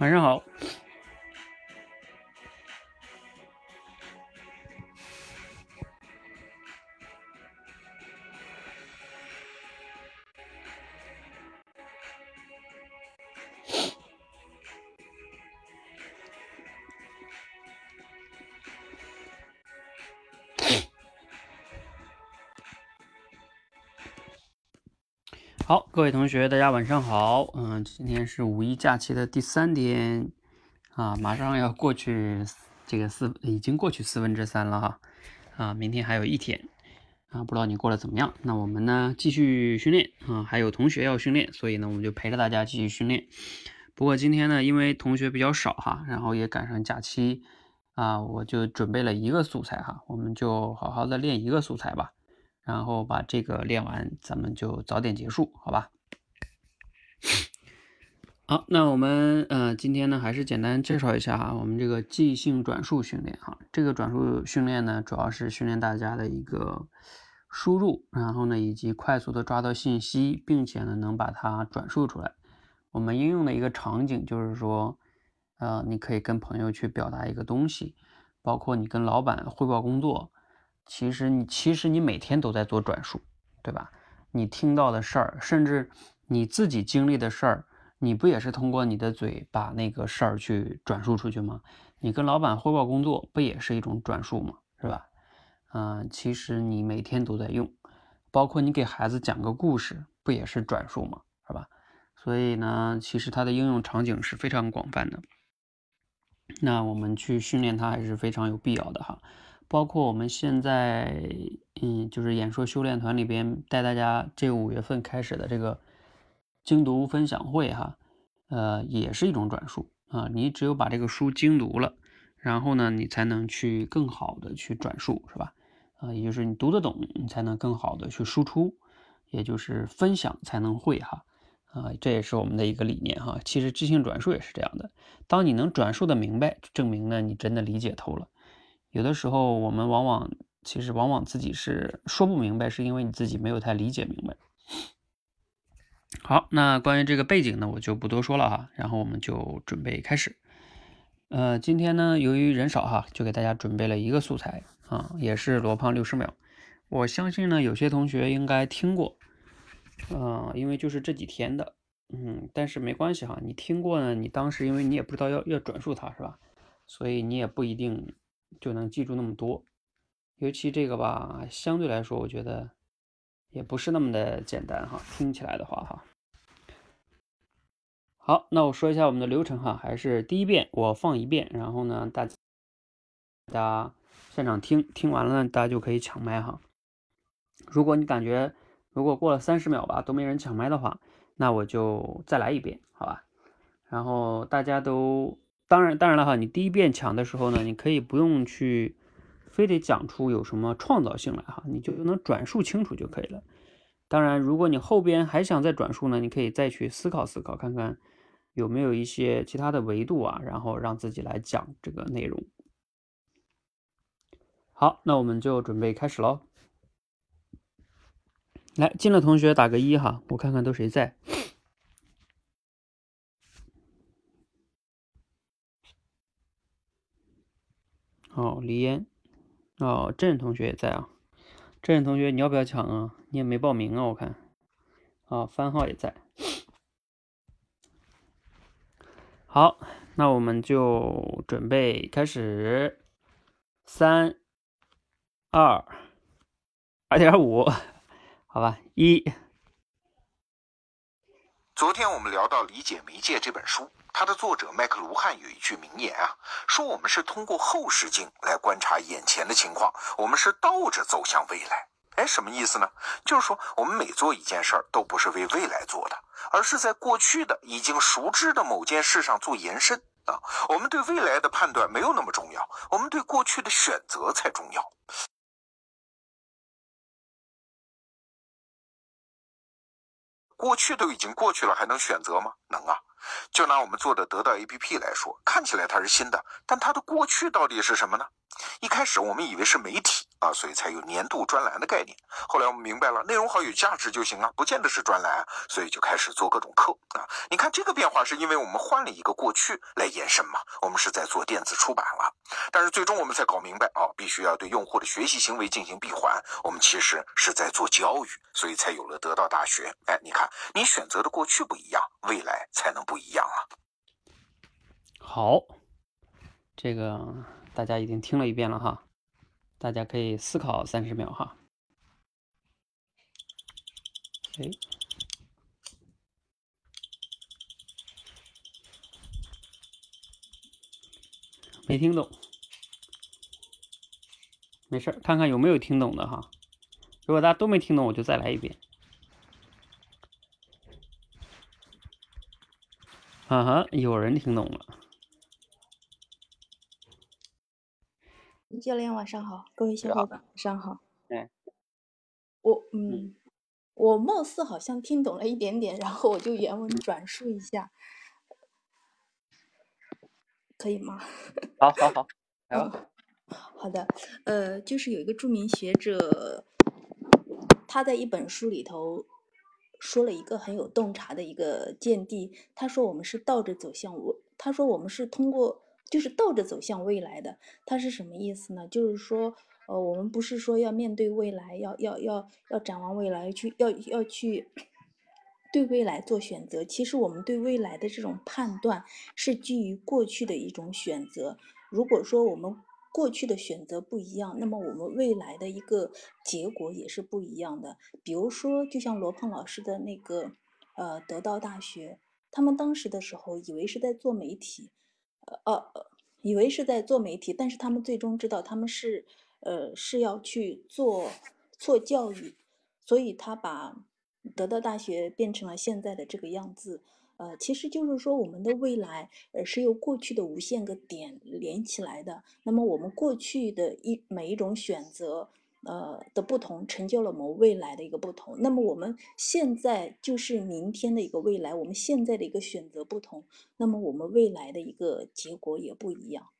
晚上好。好，各位同学，大家晚上好。嗯，今天是五一假期的第三天啊，马上要过去这个四，已经过去四分之三了哈。啊，明天还有一天啊，不知道你过得怎么样？那我们呢，继续训练啊，还有同学要训练，所以呢，我们就陪着大家继续训练。不过今天呢，因为同学比较少哈，然后也赶上假期啊，我就准备了一个素材哈，我们就好好的练一个素材吧。然后把这个练完，咱们就早点结束，好吧？好，那我们呃今天呢还是简单介绍一下哈，我们这个即兴转述训练哈，这个转述训练呢主要是训练大家的一个输入，然后呢以及快速的抓到信息，并且呢能把它转述出来。我们应用的一个场景就是说，呃，你可以跟朋友去表达一个东西，包括你跟老板汇报工作。其实你其实你每天都在做转述，对吧？你听到的事儿，甚至你自己经历的事儿，你不也是通过你的嘴把那个事儿去转述出去吗？你跟老板汇报工作，不也是一种转述吗？是吧？嗯，其实你每天都在用，包括你给孩子讲个故事，不也是转述吗？是吧？所以呢，其实它的应用场景是非常广泛的。那我们去训练它还是非常有必要的哈。包括我们现在，嗯，就是演说修炼团里边带大家这五月份开始的这个精读分享会哈，呃，也是一种转述啊。你只有把这个书精读了，然后呢，你才能去更好的去转述，是吧？啊，也就是你读得懂，你才能更好的去输出，也就是分享才能会哈。啊，这也是我们的一个理念哈。其实即兴转述也是这样的，当你能转述的明白，证明呢你真的理解透了。有的时候，我们往往其实往往自己是说不明白，是因为你自己没有太理解明白。好，那关于这个背景呢，我就不多说了哈，然后我们就准备开始。呃，今天呢，由于人少哈，就给大家准备了一个素材啊，也是罗胖六十秒。我相信呢，有些同学应该听过，嗯，因为就是这几天的，嗯，但是没关系哈，你听过呢，你当时因为你也不知道要要转述它是吧，所以你也不一定。就能记住那么多，尤其这个吧，相对来说，我觉得也不是那么的简单哈。听起来的话哈，好，那我说一下我们的流程哈，还是第一遍我放一遍，然后呢，大家现场听听完了，大家就可以抢麦哈。如果你感觉如果过了三十秒吧都没人抢麦的话，那我就再来一遍，好吧？然后大家都。当然，当然了哈，你第一遍抢的时候呢，你可以不用去，非得讲出有什么创造性来哈，你就能转述清楚就可以了。当然，如果你后边还想再转述呢，你可以再去思考思考，看看有没有一些其他的维度啊，然后让自己来讲这个内容。好，那我们就准备开始喽。来，进了同学打个一哈，我看看都谁在。哦，李嫣，哦，郑同学也在啊。郑同学，你要不要抢啊？你也没报名啊，我看。啊，番号也在。好，那我们就准备开始。三、二、二点五，好吧，一。昨天我们聊到《理解媒介》这本书。它的作者麦克卢汉有一句名言啊，说我们是通过后视镜来观察眼前的情况，我们是倒着走向未来。哎，什么意思呢？就是说我们每做一件事儿都不是为未来做的，而是在过去的已经熟知的某件事上做延伸啊。我们对未来的判断没有那么重要，我们对过去的选择才重要。过去都已经过去了，还能选择吗？能啊。就拿我们做的得到 APP 来说，看起来它是新的，但它的过去到底是什么呢？一开始我们以为是媒体啊，所以才有年度专栏的概念。后来我们明白了，内容好有价值就行了，不见得是专栏，所以就开始做各种课啊。你看这个变化是因为我们换了一个过去来延伸嘛，我们是在做电子出版了，但是最终我们才搞明白啊，必须要对用户的学习行为进行闭环，我们其实是在做教育，所以才有了得到大学。哎，你看你选择的过去不一样，未来才能不一样啊。好，这个大家已经听了一遍了哈。大家可以思考三十秒哈。哎，没听懂，没事儿看看有没有听懂的哈。如果大家都没听懂，我就再来一遍。啊哈，有人听懂了。教练晚上好，各位小伙伴晚上好。嗯，我嗯，我貌似好像听懂了一点点，然后我就原文转述一下，可以吗？好，好，好，好。好的，呃，就是有一个著名学者，他在一本书里头说了一个很有洞察的一个见地，他说我们是倒着走向我，他说我们是通过。就是倒着走向未来的，它是什么意思呢？就是说，呃，我们不是说要面对未来，要要要要展望未来，去要要去对未来做选择。其实我们对未来的这种判断是基于过去的一种选择。如果说我们过去的选择不一样，那么我们未来的一个结果也是不一样的。比如说，就像罗胖老师的那个呃得到大学，他们当时的时候以为是在做媒体。呃，以为是在做媒体，但是他们最终知道他们是，呃，是要去做做教育，所以他把得到大学变成了现在的这个样子。呃，其实就是说我们的未来，呃，是由过去的无限个点连起来的。那么我们过去的一每一种选择。呃的不同，成就了我们未来的一个不同。那么我们现在就是明天的一个未来，我们现在的一个选择不同，那么我们未来的一个结果也不一样。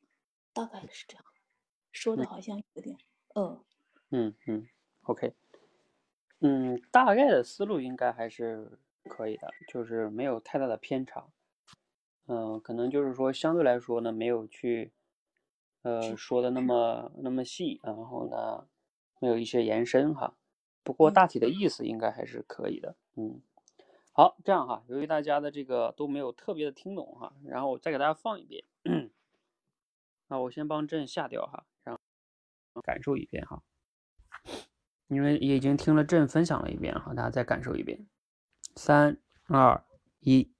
大概是这样，说的好像有点，嗯嗯嗯，OK，嗯，大概的思路应该还是可以的，就是没有太大的偏差。嗯，可能就是说相对来说呢，没有去呃说的那么那么细，然后呢。没有一些延伸哈，不过大体的意思应该还是可以的。嗯，好，这样哈，由于大家的这个都没有特别的听懂哈，然后我再给大家放一遍。那我先帮朕下掉哈，然后感受一遍哈，因为也已经听了朕分享了一遍哈，大家再感受一遍。三二一，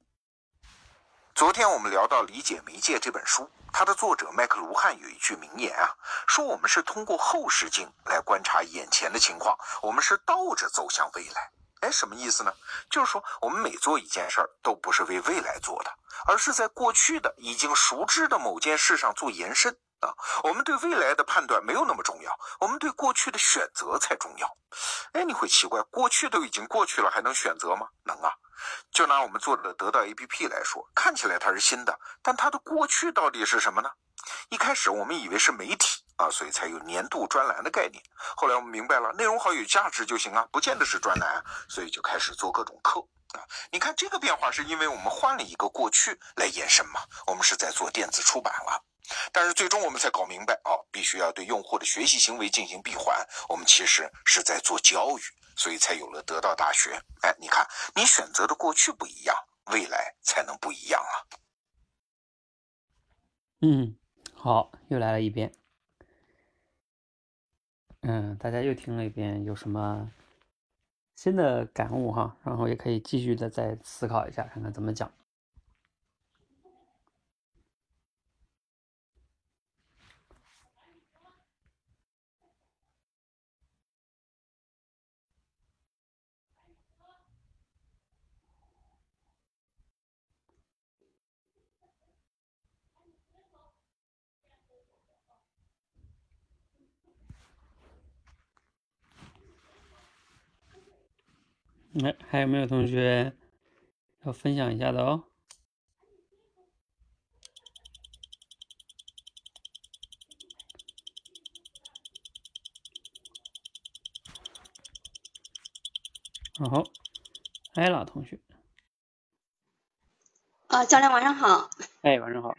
昨天我们聊到《理解媒介》这本书。它的作者麦克卢汉有一句名言啊，说我们是通过后视镜来观察眼前的情况，我们是倒着走向未来。哎，什么意思呢？就是说我们每做一件事儿都不是为未来做的，而是在过去的已经熟知的某件事上做延伸啊。我们对未来的判断没有那么重要，我们对过去的选择才重要。哎，你会奇怪，过去都已经过去了，还能选择吗？能啊。就拿我们做的得到 APP 来说，看起来它是新的，但它的过去到底是什么呢？一开始我们以为是媒体啊，所以才有年度专栏的概念。后来我们明白了，内容好有价值就行啊，不见得是专栏，所以就开始做各种课啊。你看这个变化是因为我们换了一个过去来延伸嘛，我们是在做电子出版了，但是最终我们才搞明白啊，必须要对用户的学习行为进行闭环，我们其实是在做教育。所以才有了得到大学。哎，你看，你选择的过去不一样，未来才能不一样啊。嗯，好，又来了一遍。嗯，大家又听了一遍，有什么新的感悟哈？然后也可以继续的再思考一下，看看怎么讲。没，还有没有同学要分享一下的哦？好，艾拉同学。啊，教练晚上好。哎，晚上好。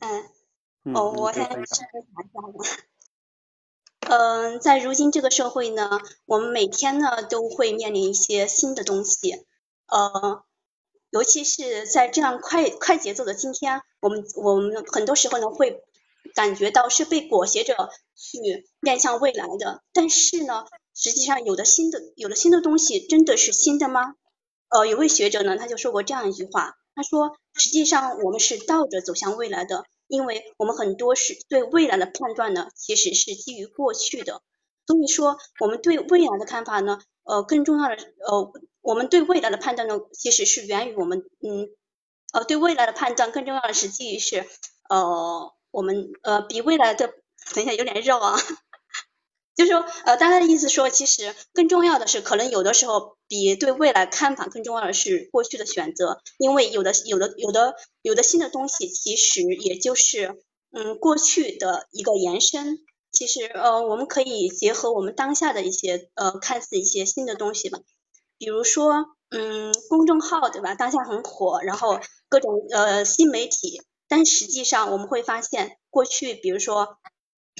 嗯。哦，我现在是嗯，在如今这个社会呢，我们每天呢都会面临一些新的东西。呃，尤其是在这样快快节奏的今天，我们我们很多时候呢会感觉到是被裹挟着去面向未来的，但是呢。实际上，有的新的有的新的东西真的是新的吗？呃，有位学者呢，他就说过这样一句话，他说，实际上我们是倒着走向未来的，因为我们很多是对未来的判断呢，其实是基于过去的。所以说，我们对未来的看法呢，呃，更重要的，呃，我们对未来的判断呢，其实是源于我们，嗯，呃，对未来的判断更重要的是基于是，呃，我们呃比未来的，等一下有点绕啊。就是说，呃，大家的意思说，其实更重要的是，可能有的时候比对未来看法更重要的是过去的选择，因为有的、有的、有的、有的新的东西，其实也就是嗯过去的一个延伸。其实，呃，我们可以结合我们当下的一些呃看似一些新的东西吧，比如说，嗯，公众号对吧？当下很火，然后各种呃新媒体，但实际上我们会发现，过去比如说。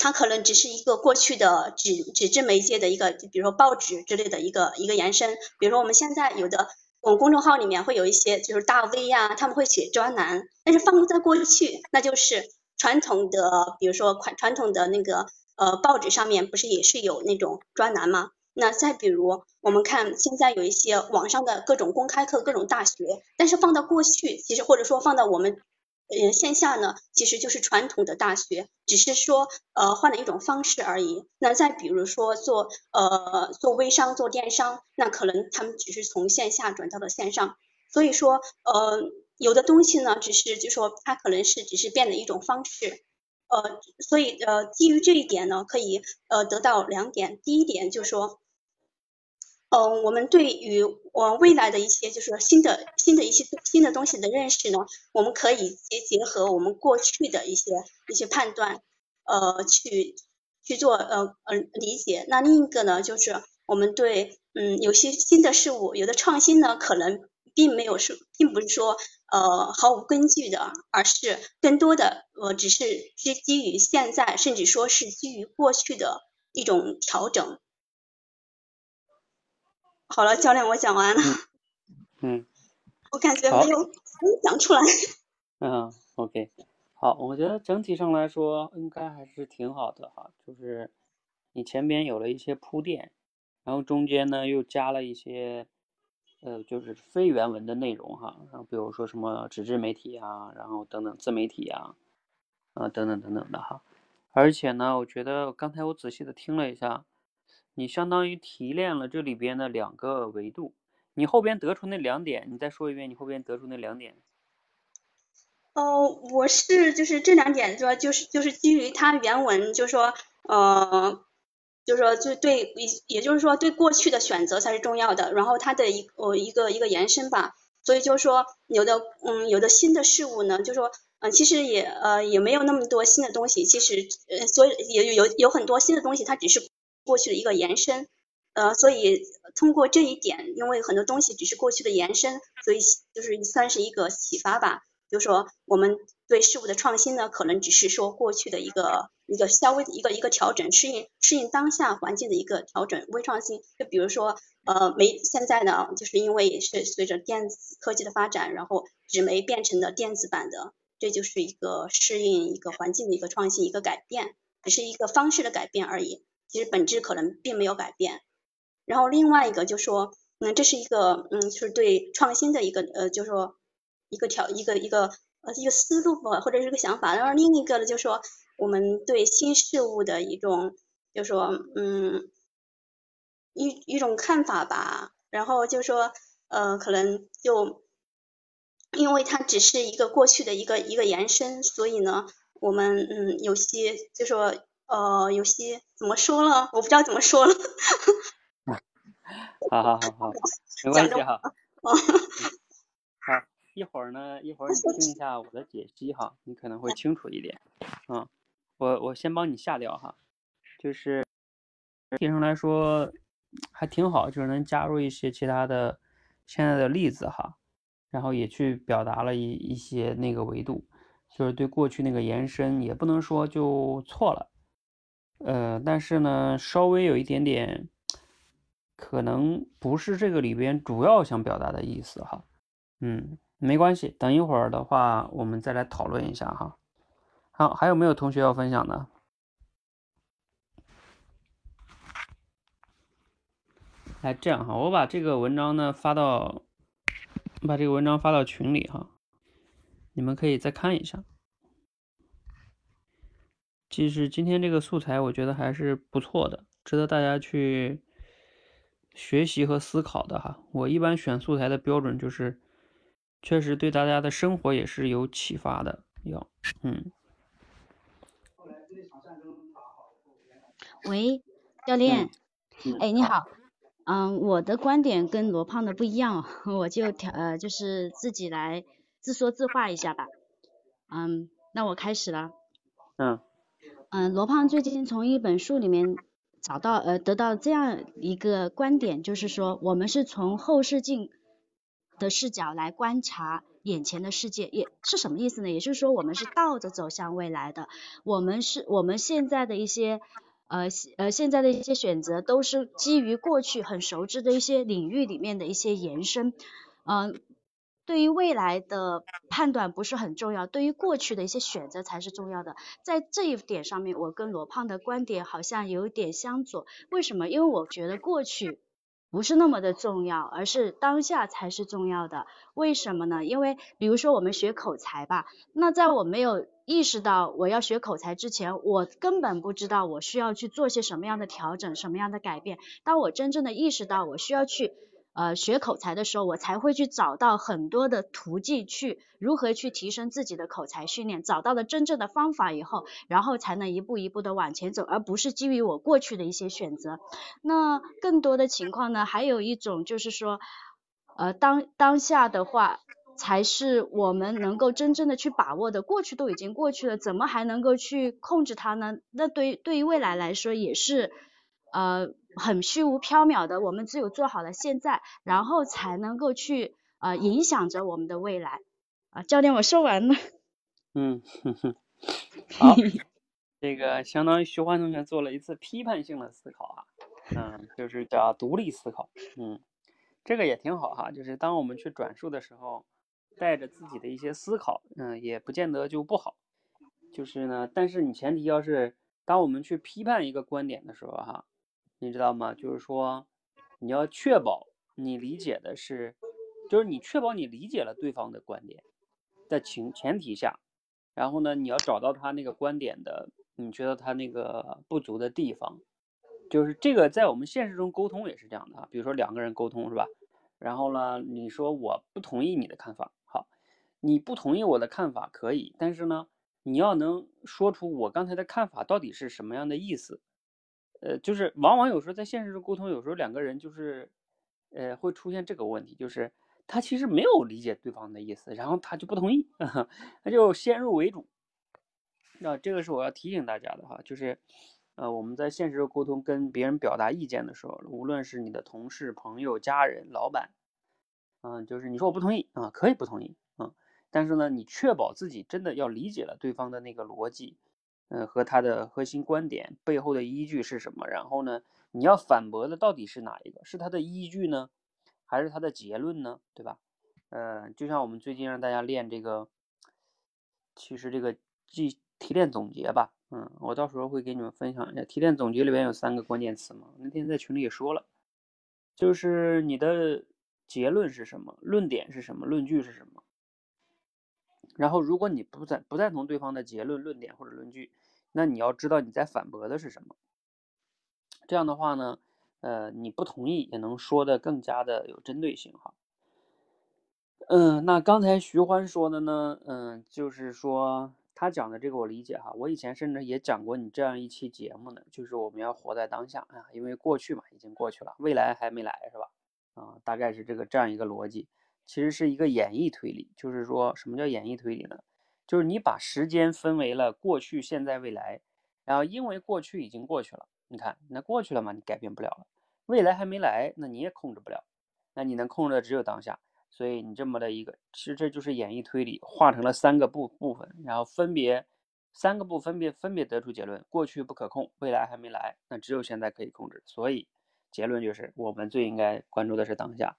它可能只是一个过去的纸纸质媒介的一个，比如说报纸之类的一个一个延伸。比如说我们现在有的，我们公众号里面会有一些就是大 V 呀，他们会写专栏。但是放在过去，那就是传统的，比如说传传统的那个呃报纸上面不是也是有那种专栏吗？那再比如我们看现在有一些网上的各种公开课，各种大学，但是放到过去，其实或者说放到我们。呃，线下呢，其实就是传统的大学，只是说呃换了一种方式而已。那再比如说做呃做微商、做电商，那可能他们只是从线下转到了线上。所以说呃有的东西呢，只是就说它可能是只是变了一种方式。呃，所以呃基于这一点呢，可以呃得到两点。第一点就是说。嗯，我们对于我未来的一些，就是新的新的一些新的东西的认识呢，我们可以结结合我们过去的一些一些判断，呃，去去做呃呃理解。那另一个呢，就是我们对嗯有些新的事物，有的创新呢，可能并没有是，并不是说呃毫无根据的，而是更多的呃只是基基于现在，甚至说是基于过去的一种调整。好了，教练，我讲完了。嗯。我感觉没有没有讲出来。嗯，OK，好，我觉得整体上来说应该还是挺好的哈，就是你前边有了一些铺垫，然后中间呢又加了一些呃就是非原文的内容哈，然后比如说什么纸质媒体啊，然后等等自媒体啊，啊等等等等的哈，而且呢，我觉得刚才我仔细的听了一下。你相当于提炼了这里边的两个维度，你后边得出那两点，你再说一遍，你后边得出那两点。哦，我是就是这两点，说就是就是基于它原文，就说呃，就说就对，也就是说对过去的选择才是重要的，然后它的一呃一个一个延伸吧，所以就是说有的嗯有的新的事物呢，就说嗯其实也呃也没有那么多新的东西，其实呃所以也有有很多新的东西，它只是。过去的一个延伸，呃，所以通过这一点，因为很多东西只是过去的延伸，所以就是算是一个启发吧。就是说，我们对事物的创新呢，可能只是说过去的一个一个稍微的一个一个调整，适应适应当下环境的一个调整，微创新。就比如说，呃，没现在呢，就是因为是随着电子科技的发展，然后纸媒变成了电子版的，这就是一个适应一个环境的一个创新，一个改变，只是一个方式的改变而已。其实本质可能并没有改变，然后另外一个就说，嗯，这是一个，嗯，就是对创新的一个，呃，就说一个条一个一个呃一个思路吧，或者是一个想法。然后另一个呢，就说我们对新事物的一种，就说，嗯，一一种看法吧。然后就说，呃，可能就因为它只是一个过去的一个一个延伸，所以呢，我们嗯有些就说。呃，有些怎么说了，我不知道怎么说了。好好好好，没关系哈。好，一会儿呢，一会儿你听一下我的解析哈，你可能会清楚一点。嗯，我我先帮你下掉哈，就是，基本上来说，还挺好，就是能加入一些其他的现在的例子哈，然后也去表达了一一些那个维度，就是对过去那个延伸，也不能说就错了，呃，但是呢，稍微有一点点，可能不是这个里边主要想表达的意思哈，嗯，没关系，等一会儿的话我们再来讨论一下哈。好，还有没有同学要分享的？来，这样哈，我把这个文章呢发到，把这个文章发到群里哈，你们可以再看一下。其实今天这个素材我觉得还是不错的，值得大家去学习和思考的哈。我一般选素材的标准就是，确实对大家的生活也是有启发的。要，嗯。喂，教练，哎，你好，嗯，我的观点跟罗胖的不一样，我就调呃，就是自己来自说自话一下吧，嗯，那我开始了，嗯，嗯，罗胖最近从一本书里面找到呃，得到这样一个观点，就是说我们是从后视镜的视角来观察眼前的世界，也是什么意思呢？也就是说我们是倒着走向未来的，我们是我们现在的一些。呃呃，现在的一些选择都是基于过去很熟知的一些领域里面的一些延伸，嗯，对于未来的判断不是很重要，对于过去的一些选择才是重要的。在这一点上面，我跟罗胖的观点好像有点相左。为什么？因为我觉得过去不是那么的重要，而是当下才是重要的。为什么呢？因为比如说我们学口才吧，那在我没有意识到我要学口才之前，我根本不知道我需要去做些什么样的调整，什么样的改变。当我真正的意识到我需要去呃学口才的时候，我才会去找到很多的途径去如何去提升自己的口才训练。找到了真正的方法以后，然后才能一步一步的往前走，而不是基于我过去的一些选择。那更多的情况呢，还有一种就是说，呃当当下的话。才是我们能够真正的去把握的，过去都已经过去了，怎么还能够去控制它呢？那对于对于未来来说也是呃很虚无缥缈的，我们只有做好了现在，然后才能够去呃影响着我们的未来。啊，教练，我说完了。嗯，好，这个相当于徐欢同学做了一次批判性的思考啊，嗯，就是叫独立思考，嗯，这个也挺好哈，就是当我们去转述的时候。带着自己的一些思考，嗯，也不见得就不好。就是呢，但是你前提要是，当我们去批判一个观点的时候，哈，你知道吗？就是说，你要确保你理解的是，就是你确保你理解了对方的观点的情前提下，然后呢，你要找到他那个观点的，你觉得他那个不足的地方，就是这个在我们现实中沟通也是这样的啊。比如说两个人沟通是吧？然后呢，你说我不同意你的看法。好你不同意我的看法可以，但是呢，你要能说出我刚才的看法到底是什么样的意思。呃，就是往往有时候在现实中沟通，有时候两个人就是，呃，会出现这个问题，就是他其实没有理解对方的意思，然后他就不同意，他就先入为主。那这个是我要提醒大家的哈，就是，呃，我们在现实中沟通跟别人表达意见的时候，无论是你的同事、朋友、家人、老板，嗯，就是你说我不同意啊，可以不同意。但是呢，你确保自己真的要理解了对方的那个逻辑，嗯，和他的核心观点背后的依据是什么？然后呢，你要反驳的到底是哪一个？是他的依据呢，还是他的结论呢？对吧？呃，就像我们最近让大家练这个，其实这个记提炼总结吧，嗯，我到时候会给你们分享一下提炼总结里边有三个关键词嘛。那天在群里也说了，就是你的结论是什么？论点是什么？论据是什么？然后，如果你不赞不赞同对方的结论、论点或者论据，那你要知道你在反驳的是什么。这样的话呢，呃，你不同意也能说的更加的有针对性哈。嗯，那刚才徐欢说的呢，嗯，就是说他讲的这个我理解哈。我以前甚至也讲过你这样一期节目呢，就是我们要活在当下啊，因为过去嘛已经过去了，未来还没来是吧？啊，大概是这个这样一个逻辑。其实是一个演绎推理，就是说什么叫演绎推理呢？就是你把时间分为了过去、现在、未来，然后因为过去已经过去了，你看那过去了嘛，你改变不了了。未来还没来，那你也控制不了，那你能控制的只有当下。所以你这么的一个，其实这就是演绎推理化成了三个部部分，然后分别三个部分别分别得出结论：过去不可控，未来还没来，那只有现在可以控制。所以结论就是我们最应该关注的是当下。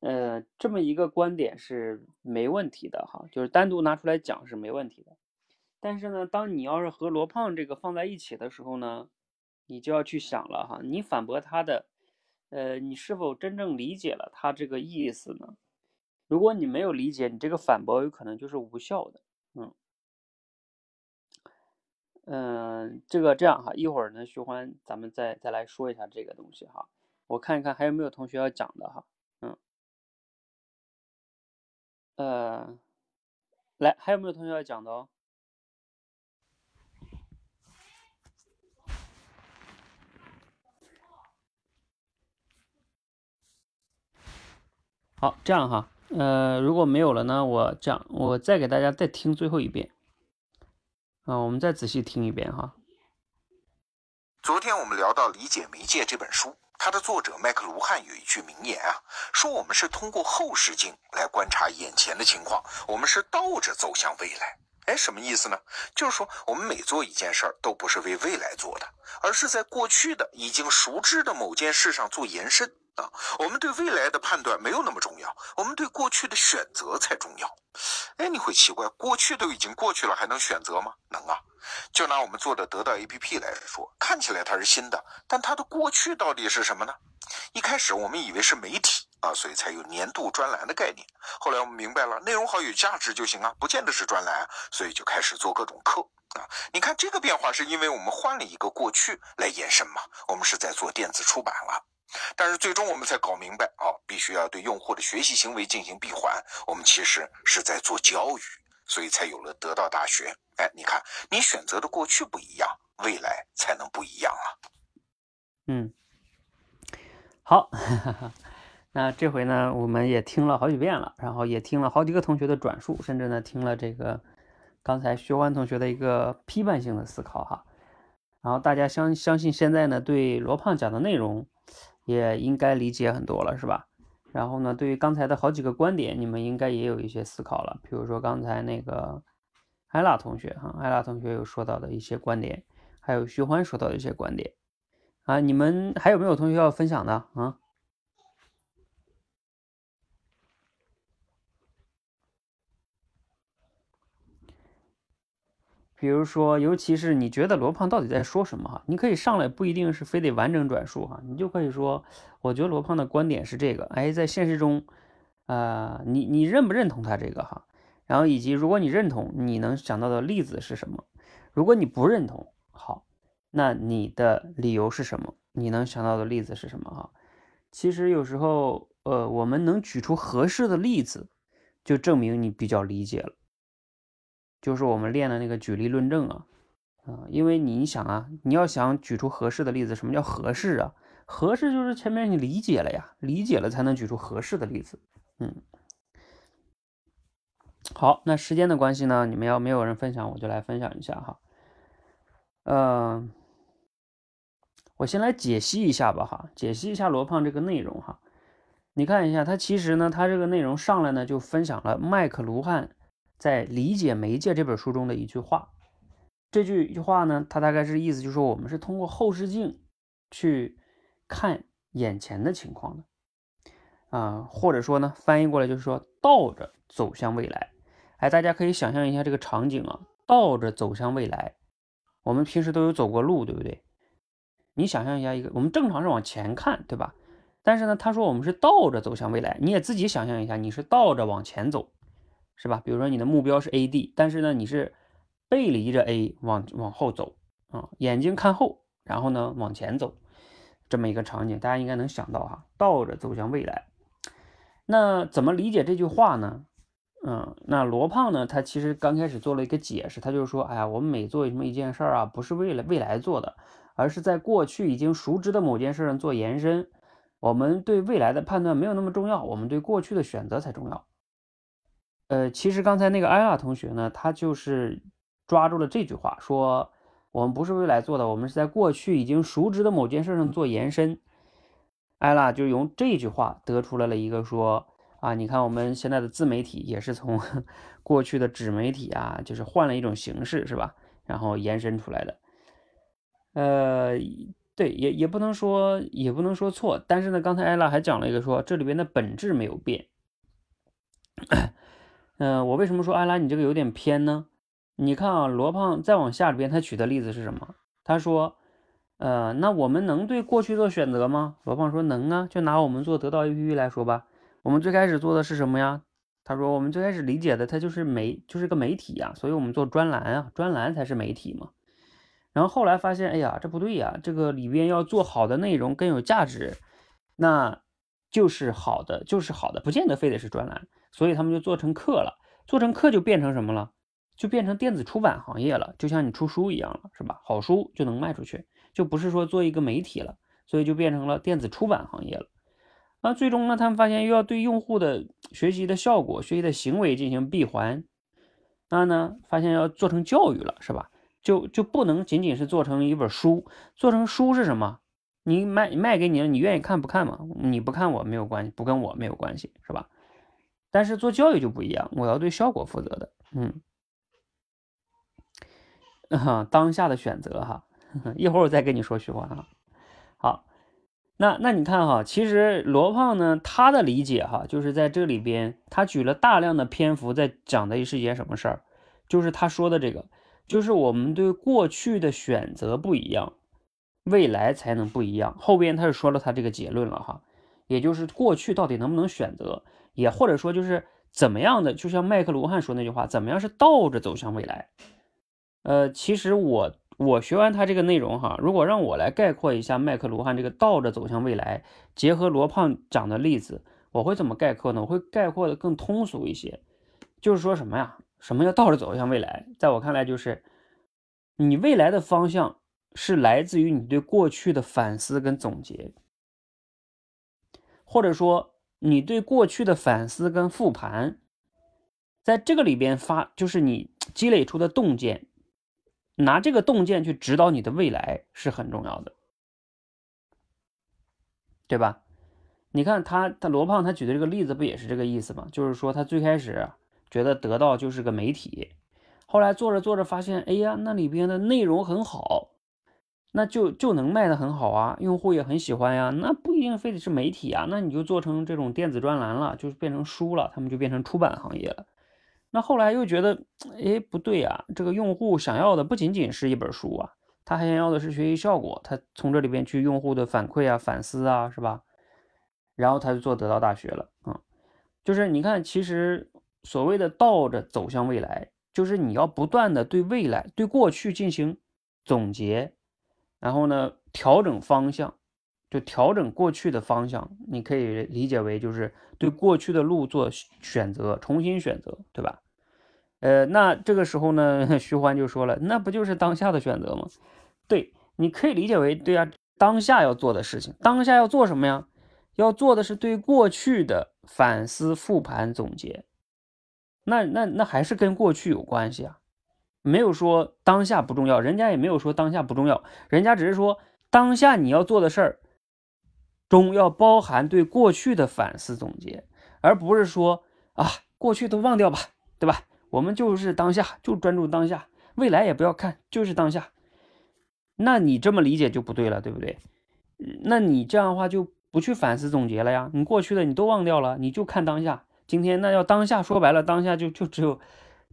呃，这么一个观点是没问题的哈，就是单独拿出来讲是没问题的。但是呢，当你要是和罗胖这个放在一起的时候呢，你就要去想了哈，你反驳他的，呃，你是否真正理解了他这个意思呢？如果你没有理解，你这个反驳有可能就是无效的。嗯，嗯，这个这样哈，一会儿呢，徐欢咱们再再来说一下这个东西哈。我看一看还有没有同学要讲的哈。呃，来，还有没有同学要讲的哦？好，这样哈，呃，如果没有了呢，我这样，我再给大家再听最后一遍，啊，我们再仔细听一遍哈。昨天我们聊到《理解媒介》这本书，它的作者麦克卢汉有一句名言啊，说我们是通过后视镜来观察眼前的情况，我们是倒着走向未来。哎，什么意思呢？就是说，我们每做一件事儿，都不是为未来做的，而是在过去的已经熟知的某件事上做延伸。啊，我们对未来的判断没有那么重要，我们对过去的选择才重要。哎，你会奇怪，过去都已经过去了，还能选择吗？能啊。就拿我们做的得到 APP 来说，看起来它是新的，但它的过去到底是什么呢？一开始我们以为是媒体啊，所以才有年度专栏的概念。后来我们明白了，内容好有价值就行啊，不见得是专栏，所以就开始做各种课啊。你看这个变化是因为我们换了一个过去来延伸嘛？我们是在做电子出版了。但是最终我们才搞明白啊，必须要对用户的学习行为进行闭环。我们其实是在做教育，所以才有了得到大学。哎，你看，你选择的过去不一样，未来才能不一样啊。嗯，好，那这回呢，我们也听了好几遍了，然后也听了好几个同学的转述，甚至呢，听了这个刚才薛欢同学的一个批判性的思考哈。然后大家相相信现在呢，对罗胖讲的内容。也应该理解很多了，是吧？然后呢，对于刚才的好几个观点，你们应该也有一些思考了。比如说刚才那个艾拉同学哈，艾拉同学有说到的一些观点，还有徐欢说到的一些观点啊，你们还有没有同学要分享的啊？比如说，尤其是你觉得罗胖到底在说什么哈？你可以上来不一定是非得完整转述哈，你就可以说，我觉得罗胖的观点是这个。哎，在现实中，呃，你你认不认同他这个哈？然后以及如果你认同，你能想到的例子是什么？如果你不认同，好，那你的理由是什么？你能想到的例子是什么哈？其实有时候，呃，我们能举出合适的例子，就证明你比较理解了。就是我们练的那个举例论证啊，啊，因为你想啊，你要想举出合适的例子，什么叫合适啊？合适就是前面你理解了呀，理解了才能举出合适的例子。嗯，好，那时间的关系呢，你们要没有人分享，我就来分享一下哈。嗯，我先来解析一下吧哈，解析一下罗胖这个内容哈。你看一下，他其实呢，他这个内容上来呢，就分享了麦克卢汉。在《理解媒介》这本书中的一句话，这句一句话呢，它大概是意思就是说，我们是通过后视镜去看眼前的情况的，啊，或者说呢，翻译过来就是说倒着走向未来。哎，大家可以想象一下这个场景啊，倒着走向未来。我们平时都有走过路，对不对？你想象一下，一个我们正常是往前看，对吧？但是呢，他说我们是倒着走向未来，你也自己想象一下，你是倒着往前走。是吧？比如说你的目标是 A D，但是呢你是背离着 A 往往后走啊，眼睛看后，然后呢往前走，这么一个场景，大家应该能想到哈，倒着走向未来。那怎么理解这句话呢？嗯，那罗胖呢，他其实刚开始做了一个解释，他就是说，哎呀，我们每做什么一件事儿啊，不是为了未来做的，而是在过去已经熟知的某件事上做延伸。我们对未来的判断没有那么重要，我们对过去的选择才重要。呃，其实刚才那个艾拉同学呢，他就是抓住了这句话，说我们不是未来做的，我们是在过去已经熟知的某件事上做延伸。艾拉就用这句话得出来了一个说啊，你看我们现在的自媒体也是从 过去的纸媒体啊，就是换了一种形式，是吧？然后延伸出来的。呃，对，也也不能说也不能说错，但是呢，刚才艾拉还讲了一个说这里边的本质没有变。嗯，我为什么说艾拉你这个有点偏呢？你看啊，罗胖再往下里边他举的例子是什么？他说。呃，那我们能对过去做选择吗？罗胖说能啊，就拿我们做得到 APP 来说吧，我们最开始做的是什么呀？他说我们最开始理解的它就是媒，就是个媒体呀，所以我们做专栏啊，专栏才是媒体嘛。然后后来发现，哎呀，这不对呀，这个里边要做好的内容更有价值，那就是好的，就是好的，不见得非得是专栏，所以他们就做成课了，做成课就变成什么了？就变成电子出版行业了，就像你出书一样了，是吧？好书就能卖出去。就不是说做一个媒体了，所以就变成了电子出版行业了。那最终呢，他们发现又要对用户的学习的效果、学习的行为进行闭环，那呢，发现要做成教育了，是吧？就就不能仅仅是做成一本书，做成书是什么？你卖卖给你了，你愿意看不看嘛？你不看我没有关系，不跟我没有关系，是吧？但是做教育就不一样，我要对效果负责的。嗯，哈，当下的选择哈。一会儿我再跟你说虚幻哈。好，那那你看哈，其实罗胖呢，他的理解哈，就是在这里边，他举了大量的篇幅在讲的是一件什么事儿，就是他说的这个，就是我们对过去的选择不一样，未来才能不一样。后边他是说了他这个结论了哈，也就是过去到底能不能选择，也或者说就是怎么样的，就像麦克罗汉说那句话，怎么样是倒着走向未来？呃，其实我。我学完他这个内容哈，如果让我来概括一下麦克罗汉这个倒着走向未来，结合罗胖讲的例子，我会怎么概括呢？我会概括的更通俗一些，就是说什么呀？什么叫倒着走向未来？在我看来，就是你未来的方向是来自于你对过去的反思跟总结，或者说你对过去的反思跟复盘，在这个里边发，就是你积累出的洞见。拿这个洞见去指导你的未来是很重要的，对吧？你看他，他罗胖他举的这个例子不也是这个意思吗？就是说他最开始觉得得到就是个媒体，后来做着做着发现，哎呀，那里边的内容很好，那就就能卖的很好啊，用户也很喜欢呀。那不一定非得是媒体啊，那你就做成这种电子专栏了，就是变成书了，他们就变成出版行业了。那后来又觉得，哎，不对呀，这个用户想要的不仅仅是一本书啊，他还想要的是学习效果。他从这里边去用户的反馈啊、反思啊，是吧？然后他就做得到大学了啊。就是你看，其实所谓的倒着走向未来，就是你要不断的对未来、对过去进行总结，然后呢调整方向，就调整过去的方向。你可以理解为就是对过去的路做选择，重新选择，对吧？呃，那这个时候呢，徐欢就说了，那不就是当下的选择吗？对，你可以理解为，对呀，当下要做的事情，当下要做什么呀？要做的是对过去的反思、复盘、总结。那那那还是跟过去有关系啊，没有说当下不重要，人家也没有说当下不重要，人家只是说当下你要做的事儿中要包含对过去的反思总结，而不是说啊，过去都忘掉吧，对吧？我们就是当下，就专注当下，未来也不要看，就是当下。那你这么理解就不对了，对不对？那你这样的话就不去反思总结了呀？你过去的你都忘掉了，你就看当下。今天那要当下，说白了，当下就就只有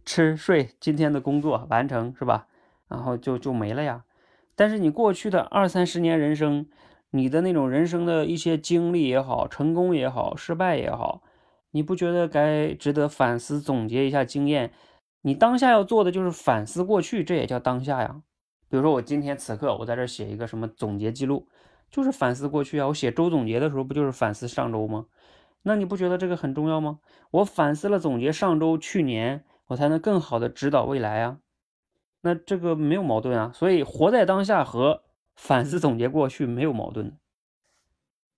吃睡，今天的工作完成是吧？然后就就没了呀。但是你过去的二三十年人生，你的那种人生的一些经历也好，成功也好，失败也好。你不觉得该值得反思总结一下经验？你当下要做的就是反思过去，这也叫当下呀。比如说我今天此刻我在这写一个什么总结记录，就是反思过去啊。我写周总结的时候不就是反思上周吗？那你不觉得这个很重要吗？我反思了总结上周、去年，我才能更好的指导未来啊。那这个没有矛盾啊。所以活在当下和反思总结过去没有矛盾，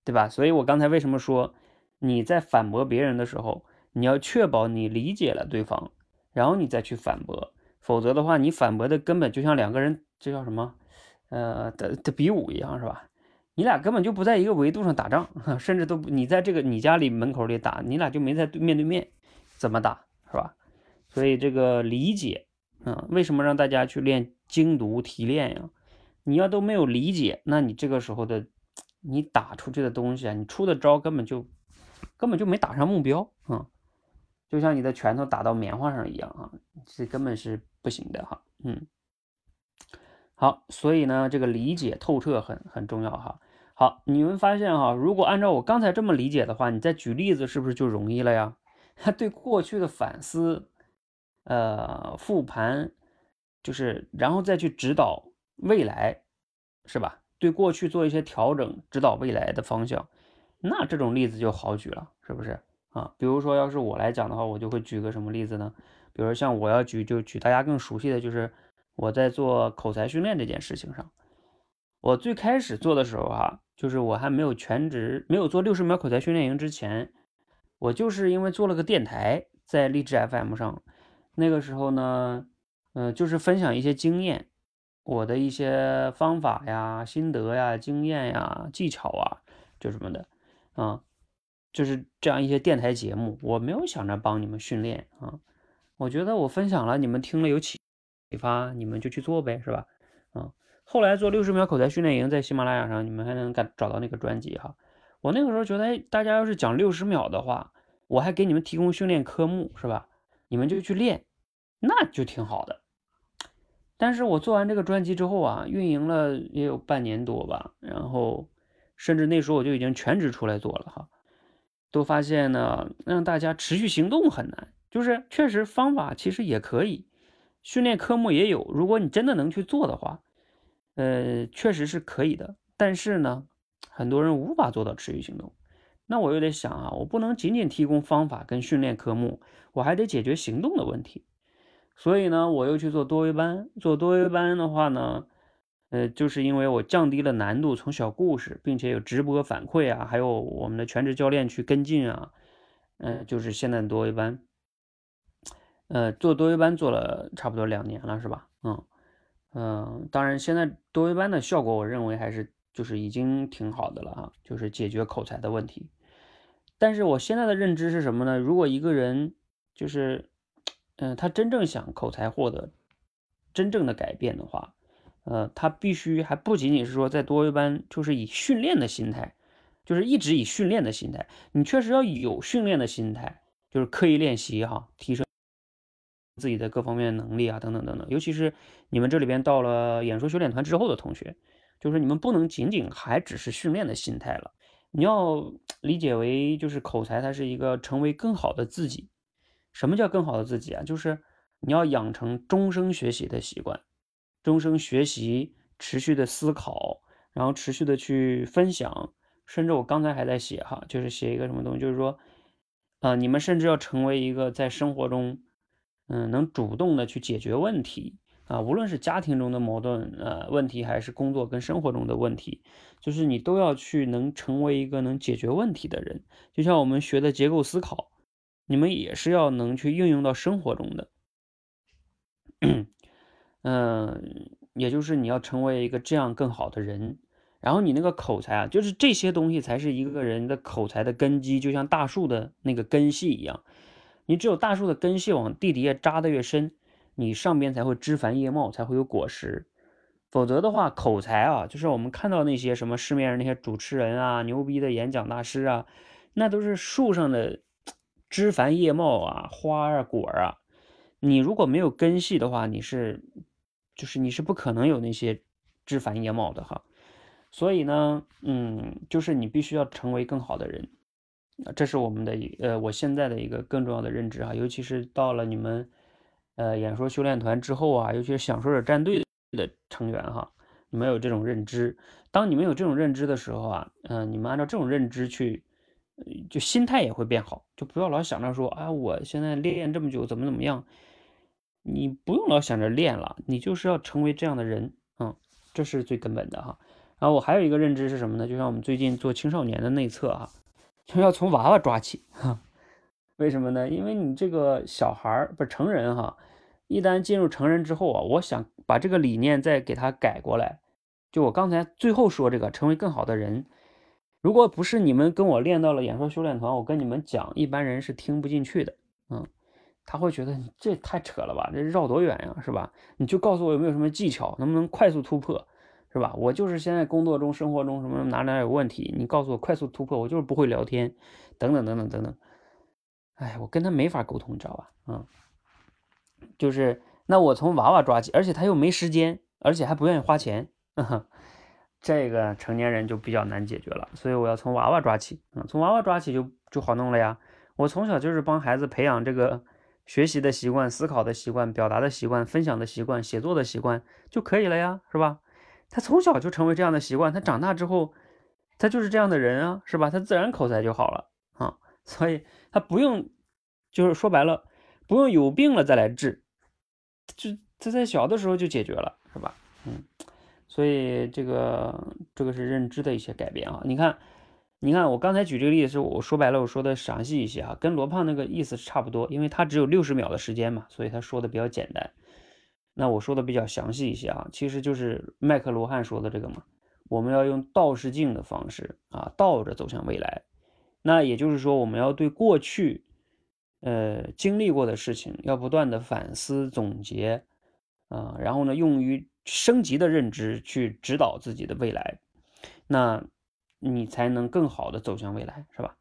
对吧？所以我刚才为什么说？你在反驳别人的时候，你要确保你理解了对方，然后你再去反驳，否则的话，你反驳的根本就像两个人这叫什么，呃的的比武一样，是吧？你俩根本就不在一个维度上打仗，甚至都不你在这个你家里门口里打，你俩就没在面对面，怎么打是吧？所以这个理解，嗯，为什么让大家去练精读提炼呀？你要都没有理解，那你这个时候的你打出去的东西啊，你出的招根本就根本就没打上目标啊，就像你的拳头打到棉花上一样啊，这根本是不行的哈，嗯，好，所以呢，这个理解透彻很很重要哈。好，你们发现哈，如果按照我刚才这么理解的话，你再举例子是不是就容易了呀？对过去的反思，呃，复盘，就是然后再去指导未来，是吧？对过去做一些调整，指导未来的方向，那这种例子就好举了，是不是啊？比如说，要是我来讲的话，我就会举个什么例子呢？比如像我要举，就举大家更熟悉的就是我在做口才训练这件事情上，我最开始做的时候哈。就是我还没有全职，没有做六十秒口才训练营之前，我就是因为做了个电台，在励志 FM 上，那个时候呢，嗯，就是分享一些经验，我的一些方法呀、心得呀、经验呀、技巧啊，就什么的，啊，就是这样一些电台节目，我没有想着帮你们训练啊，我觉得我分享了，你们听了有启发，你们就去做呗，是吧？啊。后来做六十秒口才训练营，在喜马拉雅上，你们还能感找到那个专辑哈。我那个时候觉得，哎，大家要是讲六十秒的话，我还给你们提供训练科目，是吧？你们就去练，那就挺好的。但是我做完这个专辑之后啊，运营了也有半年多吧，然后甚至那时候我就已经全职出来做了哈，都发现呢，让大家持续行动很难。就是确实方法其实也可以，训练科目也有，如果你真的能去做的话。呃，确实是可以的，但是呢，很多人无法做到持续行动。那我又得想啊，我不能仅仅提供方法跟训练科目，我还得解决行动的问题。所以呢，我又去做多维班。做多维班的话呢，呃，就是因为我降低了难度，从小故事，并且有直播反馈啊，还有我们的全职教练去跟进啊，嗯，就是现在多维班，呃，做多维班做了差不多两年了，是吧？嗯。嗯，当然，现在多维班的效果，我认为还是就是已经挺好的了啊，就是解决口才的问题。但是我现在的认知是什么呢？如果一个人就是，嗯，他真正想口才获得真正的改变的话，呃，他必须还不仅仅是说在多维班，就是以训练的心态，就是一直以训练的心态，你确实要有训练的心态，就是刻意练习哈，提升。自己的各方面能力啊，等等等等，尤其是你们这里边到了演说修炼团之后的同学，就是你们不能仅仅还只是训练的心态了，你要理解为就是口才，它是一个成为更好的自己。什么叫更好的自己啊？就是你要养成终生学习的习惯，终生学习，持续的思考，然后持续的去分享，甚至我刚才还在写哈，就是写一个什么东西，就是说，啊，你们甚至要成为一个在生活中。嗯，能主动的去解决问题啊，无论是家庭中的矛盾呃问题，还是工作跟生活中的问题，就是你都要去能成为一个能解决问题的人。就像我们学的结构思考，你们也是要能去应用到生活中的。嗯，也就是你要成为一个这样更好的人，然后你那个口才啊，就是这些东西才是一个人的口才的根基，就像大树的那个根系一样。你只有大树的根系往地底下扎得越深，你上边才会枝繁叶茂，才会有果实。否则的话，口才啊，就是我们看到那些什么市面上那些主持人啊、牛逼的演讲大师啊，那都是树上的枝繁叶茂啊、花啊、果啊。你如果没有根系的话，你是就是你是不可能有那些枝繁叶茂的哈。所以呢，嗯，就是你必须要成为更好的人。这是我们的一呃，我现在的一个更重要的认知哈，尤其是到了你们呃演说修炼团之后啊，尤其是享受者战队的成员哈，你们有这种认知。当你们有这种认知的时候啊，嗯，你们按照这种认知去，就心态也会变好，就不要老想着说啊，我现在练这么久怎么怎么样，你不用老想着练了，你就是要成为这样的人，嗯，这是最根本的哈。然后我还有一个认知是什么呢？就像我们最近做青少年的内测哈。就要从娃娃抓起哈，为什么呢？因为你这个小孩儿不是成人哈，一旦进入成人之后啊，我想把这个理念再给他改过来，就我刚才最后说这个，成为更好的人。如果不是你们跟我练到了演说修炼团，我跟你们讲，一般人是听不进去的。嗯，他会觉得这太扯了吧，这绕多远呀，是吧？你就告诉我有没有什么技巧，能不能快速突破，是吧？我就是现在工作中、生活中什么哪哪有问题，你告诉我快速突破，我就是不会聊天，等等等等等等。哎，我跟他没法沟通，你知道吧？嗯，就是那我从娃娃抓起，而且他又没时间，而且还不愿意花钱。这个成年人就比较难解决了，所以我要从娃娃抓起，嗯，从娃娃抓起就就好弄了呀。我从小就是帮孩子培养这个学习的习惯、思考的习惯、表达的习惯、分享的习惯、写作的习惯就可以了呀，是吧？他从小就成为这样的习惯，他长大之后他就是这样的人啊，是吧？他自然口才就好了啊，所以他不用，就是说白了，不用有病了再来治，就他在小的时候就解决了，是吧？所以这个这个是认知的一些改变啊！你看，你看我刚才举这个例子，是我说白了，我说的详细一些啊，跟罗胖那个意思差不多，因为他只有六十秒的时间嘛，所以他说的比较简单。那我说的比较详细一些啊，其实就是麦克罗汉说的这个嘛，我们要用倒视镜的方式啊，倒着走向未来。那也就是说，我们要对过去呃经历过的事情要不断的反思总结啊，然后呢，用于。升级的认知去指导自己的未来，那你才能更好的走向未来，是吧？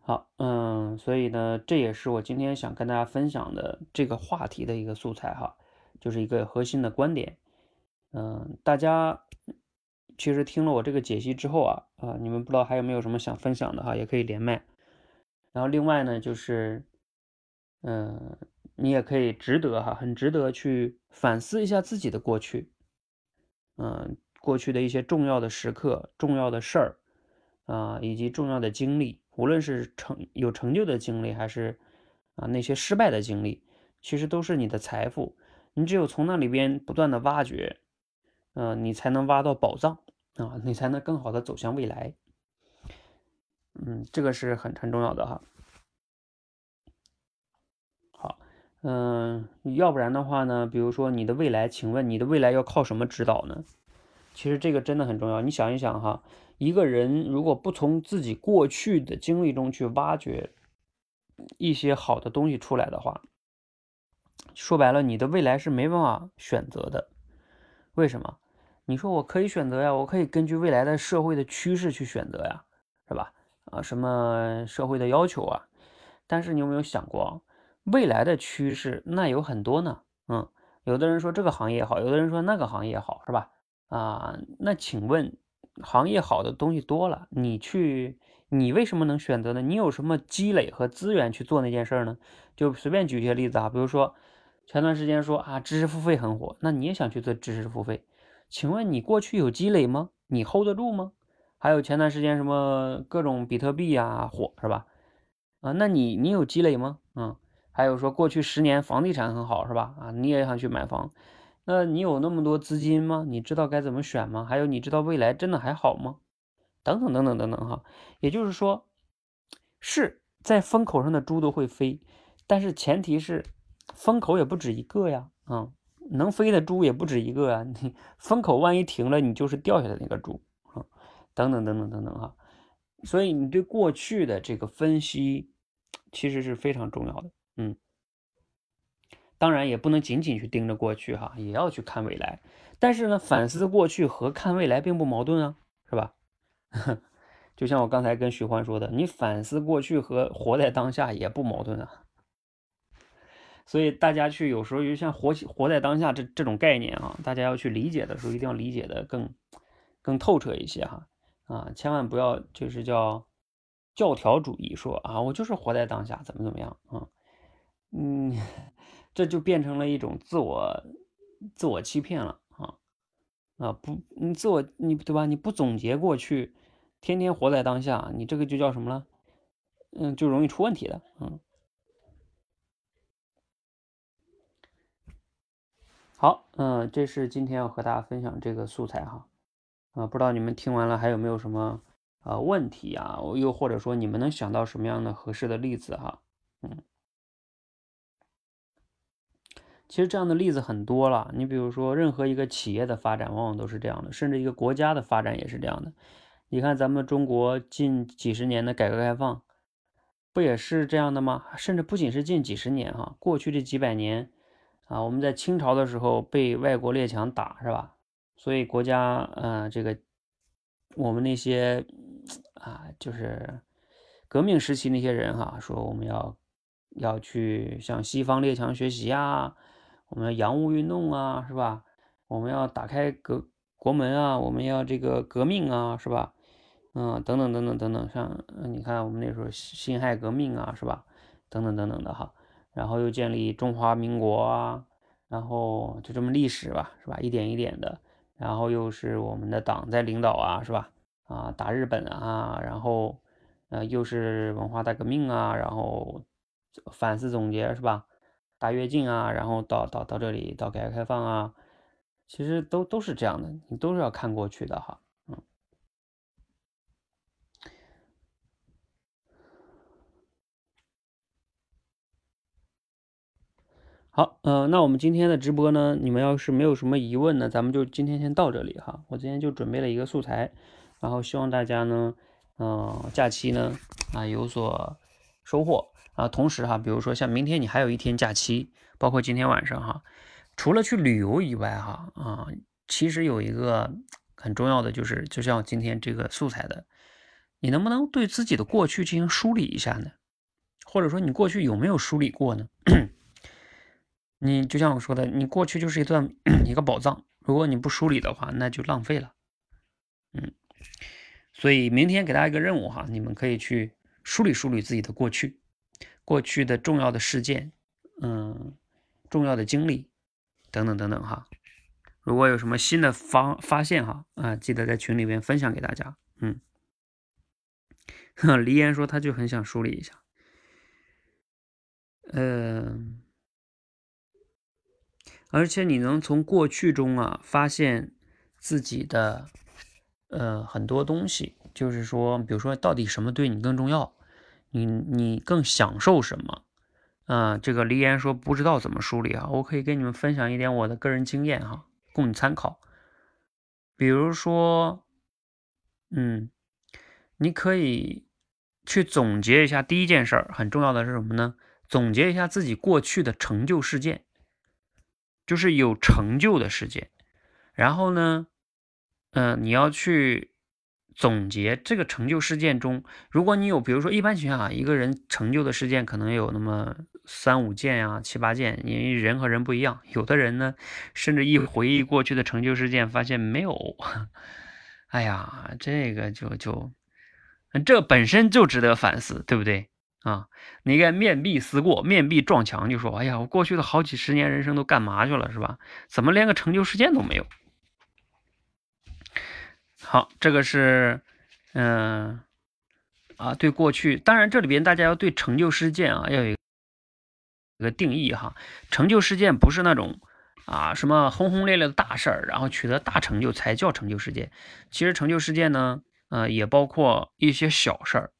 好，嗯，所以呢，这也是我今天想跟大家分享的这个话题的一个素材哈，就是一个核心的观点。嗯，大家其实听了我这个解析之后啊，啊，你们不知道还有没有什么想分享的哈，也可以连麦。然后另外呢，就是，嗯。你也可以值得哈，很值得去反思一下自己的过去，嗯，过去的一些重要的时刻、重要的事儿啊，以及重要的经历，无论是成有成就的经历，还是啊那些失败的经历，其实都是你的财富。你只有从那里边不断的挖掘，嗯，你才能挖到宝藏啊，你才能更好的走向未来。嗯，这个是很很重要的哈。嗯，要不然的话呢？比如说你的未来，请问你的未来要靠什么指导呢？其实这个真的很重要。你想一想哈，一个人如果不从自己过去的经历中去挖掘一些好的东西出来的话，说白了，你的未来是没办法选择的。为什么？你说我可以选择呀，我可以根据未来的社会的趋势去选择呀，是吧？啊，什么社会的要求啊？但是你有没有想过？未来的趋势那有很多呢，嗯，有的人说这个行业好，有的人说那个行业好，是吧？啊，那请问行业好的东西多了，你去，你为什么能选择呢？你有什么积累和资源去做那件事呢？就随便举一些例子啊，比如说前段时间说啊，知识付费很火，那你也想去做知识付费，请问你过去有积累吗？你 hold 得住吗？还有前段时间什么各种比特币呀火，是吧？啊，那你你有积累吗？嗯。还有说过去十年房地产很好是吧？啊，你也想去买房，那你有那么多资金吗？你知道该怎么选吗？还有你知道未来真的还好吗？等等等等等等哈，也就是说，是在风口上的猪都会飞，但是前提是风口也不止一个呀，啊，能飞的猪也不止一个啊，你风口万一停了，你就是掉下来那个猪啊，等等等等等等哈，所以你对过去的这个分析其实是非常重要的。嗯，当然也不能仅仅去盯着过去哈，也要去看未来。但是呢，反思过去和看未来并不矛盾啊，是吧？就像我刚才跟徐欢说的，你反思过去和活在当下也不矛盾啊。所以大家去有时候就像活活在当下这这种概念啊，大家要去理解的时候，一定要理解的更更透彻一些哈啊，千万不要就是叫教条主义，说啊我就是活在当下，怎么怎么样啊。嗯这就变成了一种自我自我欺骗了啊啊不，你自我你对吧？你不总结过去，天天活在当下，你这个就叫什么了？嗯，就容易出问题的。嗯，好，嗯，这是今天要和大家分享这个素材哈啊，不知道你们听完了还有没有什么啊问题啊？我又或者说你们能想到什么样的合适的例子哈？嗯。其实这样的例子很多了。你比如说，任何一个企业的发展，往往都是这样的，甚至一个国家的发展也是这样的。你看，咱们中国近几十年的改革开放，不也是这样的吗？甚至不仅是近几十年哈，过去这几百年啊，我们在清朝的时候被外国列强打，是吧？所以国家，嗯，这个我们那些啊，就是革命时期那些人哈，说我们要要去向西方列强学习呀，我们要洋务运动啊，是吧？我们要打开国国门啊，我们要这个革命啊，是吧？嗯，等等等等等等，像你看我们那时候辛亥革命啊，是吧？等等等等的哈，然后又建立中华民国啊，然后就这么历史吧，是吧？一点一点的。然后又是我们的党在领导啊，是吧？啊，打日本啊，然后，呃，又是文化大革命啊，然后反思总结是吧？大跃进啊，然后到到到这里到改革开放啊，其实都都是这样的，你都是要看过去的哈。嗯好，呃，那我们今天的直播呢，你们要是没有什么疑问呢，咱们就今天先到这里哈。我今天就准备了一个素材，然后希望大家呢，嗯，假期呢啊有所收获啊。同时哈，比如说像明天你还有一天假期，包括今天晚上哈，除了去旅游以外哈啊，其实有一个很重要的就是，就像今天这个素材的，你能不能对自己的过去进行梳理一下呢？或者说你过去有没有梳理过呢？你就像我说的，你过去就是一段 一个宝藏，如果你不梳理的话，那就浪费了。嗯，所以明天给大家一个任务哈，你们可以去梳理梳理自己的过去，过去的重要的事件，嗯，重要的经历等等等等哈。如果有什么新的发发现哈，啊，记得在群里面分享给大家。嗯，黎岩说他就很想梳理一下，嗯。而且你能从过去中啊发现自己的呃很多东西，就是说，比如说到底什么对你更重要，你你更享受什么？啊，这个黎岩说不知道怎么梳理啊，我可以跟你们分享一点我的个人经验哈，供你参考。比如说，嗯，你可以去总结一下第一件事儿，很重要的是什么呢？总结一下自己过去的成就事件。就是有成就的事件，然后呢，嗯，你要去总结这个成就事件中，如果你有，比如说一般情况下，一个人成就的事件可能有那么三五件呀、七八件，因为人和人不一样，有的人呢，甚至一回忆过去的成就事件，发现没有，哎呀，这个就就，这本身就值得反思，对不对？啊，你该面壁思过，面壁撞墙，就说：“哎呀，我过去的好几十年人生都干嘛去了，是吧？怎么连个成就事件都没有？”好，这个是，嗯，啊，对过去，当然这里边大家要对成就事件啊要有一个定义哈。成就事件不是那种啊什么轰轰烈烈的大事儿，然后取得大成就才叫成就事件。其实成就事件呢，呃，也包括一些小事儿。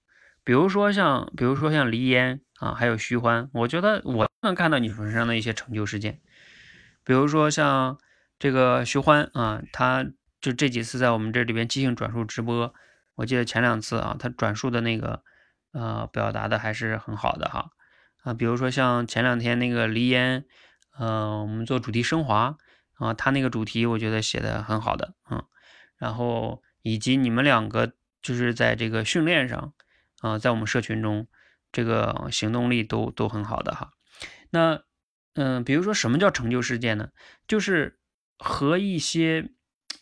比如说像，比如说像黎烟啊，还有徐欢，我觉得我能看到你身上的一些成就事件。比如说像这个徐欢啊，他就这几次在我们这里边即兴转述直播，我记得前两次啊，他转述的那个呃表达的还是很好的哈啊。比如说像前两天那个黎烟，嗯，我们做主题升华啊，他那个主题我觉得写的很好的，嗯，然后以及你们两个就是在这个训练上。啊，在我们社群中，这个行动力都都很好的哈。那，嗯，比如说什么叫成就事件呢？就是和一些，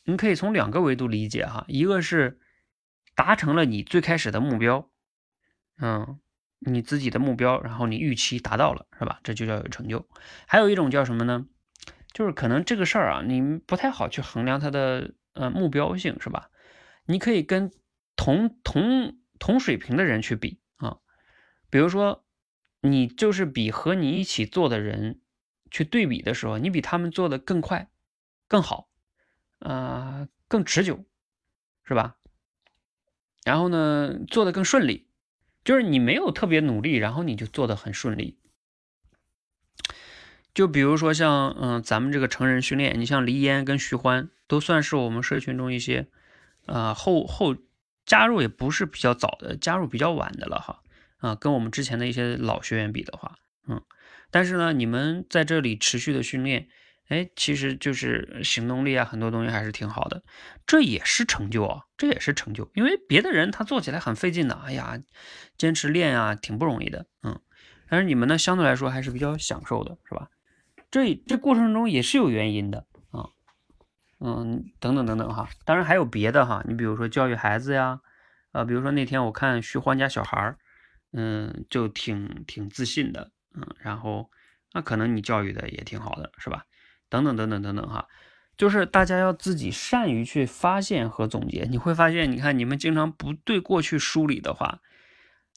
你可以从两个维度理解哈。一个是达成了你最开始的目标，嗯，你自己的目标，然后你预期达到了，是吧？这就叫有成就。还有一种叫什么呢？就是可能这个事儿啊，你不太好去衡量它的呃目标性，是吧？你可以跟同同。同水平的人去比啊，比如说你就是比和你一起做的人去对比的时候，你比他们做的更快、更好，啊，更持久，是吧？然后呢，做的更顺利，就是你没有特别努力，然后你就做的很顺利。就比如说像嗯，咱们这个成人训练，你像黎烟跟徐欢，都算是我们社群中一些，呃后后加入也不是比较早的，加入比较晚的了哈，啊，跟我们之前的一些老学员比的话，嗯，但是呢，你们在这里持续的训练，哎，其实就是行动力啊，很多东西还是挺好的，这也是成就啊，这也是成就，因为别的人他做起来很费劲的，哎呀，坚持练啊，挺不容易的，嗯，但是你们呢，相对来说还是比较享受的，是吧？这这过程中也是有原因的啊，嗯，等等等等哈，当然还有别的哈，你比如说教育孩子呀，啊，比如说那天我看徐欢家小孩儿，嗯，就挺挺自信的，嗯，然后那可能你教育的也挺好的，是吧？等等等等等等哈，就是大家要自己善于去发现和总结，你会发现，你看你们经常不对过去梳理的话，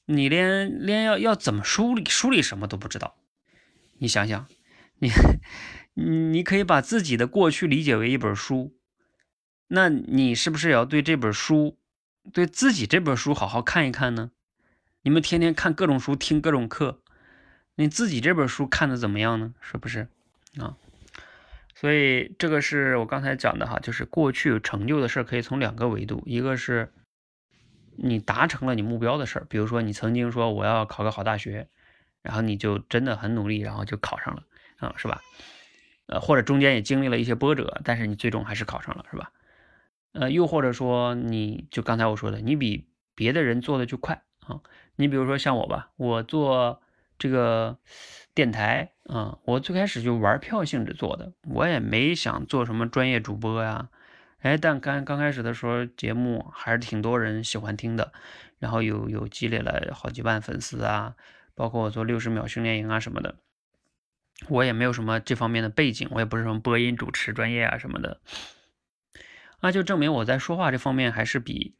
你连连要要怎么梳理梳理什么都不知道，你想想。你，你可以把自己的过去理解为一本书，那你是不是也要对这本书，对自己这本书好好看一看呢？你们天天看各种书，听各种课，你自己这本书看的怎么样呢？是不是啊？所以这个是我刚才讲的哈，就是过去成就的事儿可以从两个维度，一个是你达成了你目标的事儿，比如说你曾经说我要考个好大学，然后你就真的很努力，然后就考上了。啊，是吧？呃，或者中间也经历了一些波折，但是你最终还是考上了，是吧？呃，又或者说，你就刚才我说的，你比别的人做的就快啊。你比如说像我吧，我做这个电台啊，我最开始就玩票性质做的，我也没想做什么专业主播呀。哎，但刚刚开始的时候，节目还是挺多人喜欢听的，然后有有积累了好几万粉丝啊，包括我做六十秒训练营啊什么的。我也没有什么这方面的背景，我也不是什么播音主持专业啊什么的，那就证明我在说话这方面还是比，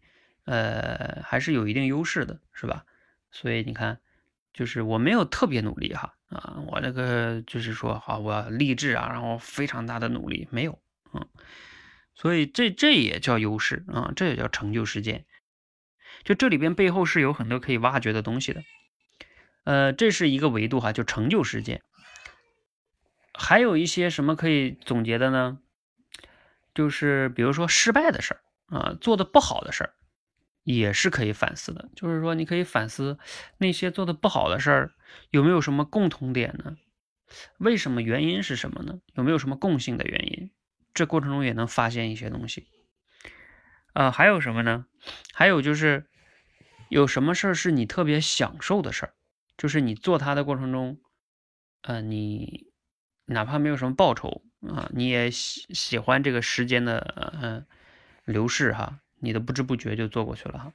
呃，还是有一定优势的，是吧？所以你看，就是我没有特别努力哈，啊，我这个就是说，好，我励志啊，然后非常大的努力没有，嗯，所以这这也叫优势啊，这也叫成就事件，就这里边背后是有很多可以挖掘的东西的，呃，这是一个维度哈，就成就事件。还有一些什么可以总结的呢？就是比如说失败的事儿啊，做的不好的事儿，也是可以反思的。就是说，你可以反思那些做的不好的事儿有没有什么共同点呢？为什么原因是什么呢？有没有什么共性的原因？这过程中也能发现一些东西。啊，还有什么呢？还有就是有什么事儿是你特别享受的事儿，就是你做它的过程中，呃，你。哪怕没有什么报酬啊，你也喜喜欢这个时间的嗯流逝哈，你的不知不觉就做过去了哈。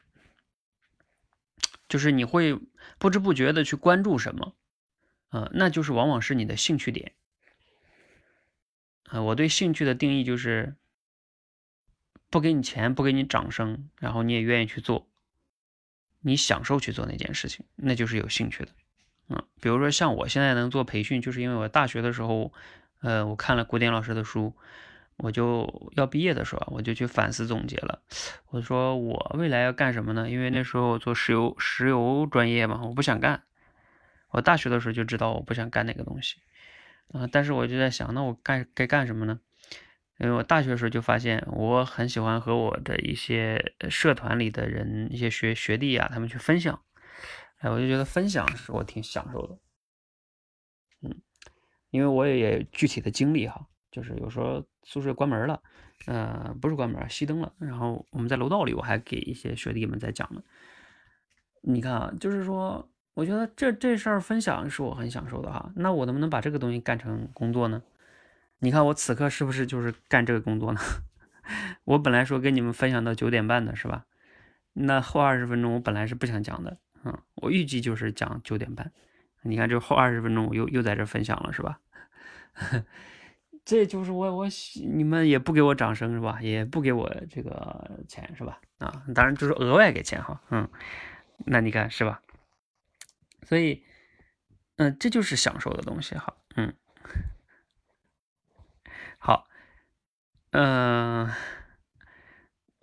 就是你会不知不觉的去关注什么嗯，那就是往往是你的兴趣点啊。我对兴趣的定义就是不给你钱，不给你掌声，然后你也愿意去做，你享受去做那件事情，那就是有兴趣的。嗯，比如说像我现在能做培训，就是因为我大学的时候，呃，我看了古典老师的书，我就要毕业的时候，我就去反思总结了。我说我未来要干什么呢？因为那时候做石油石油专业嘛，我不想干。我大学的时候就知道我不想干那个东西，啊，但是我就在想，那我干该干什么呢？因为我大学的时候就发现，我很喜欢和我的一些社团里的人、一些学学弟啊，他们去分享。哎，我就觉得分享是我挺享受的，嗯，因为我也具体的经历哈，就是有时候宿舍关门了，呃，不是关门，熄灯了，然后我们在楼道里，我还给一些学弟们在讲呢。你看啊，就是说，我觉得这这事儿分享是我很享受的哈。那我能不能把这个东西干成工作呢？你看我此刻是不是就是干这个工作呢？我本来说跟你们分享到九点半的是吧？那后二十分钟我本来是不想讲的。嗯，我预计就是讲九点半，你看这后二十分钟我又又在这分享了是吧？这就是我我你们也不给我掌声是吧？也不给我这个钱是吧？啊，当然就是额外给钱哈，嗯，那你看是吧？所以，嗯，这就是享受的东西哈，嗯，好，嗯，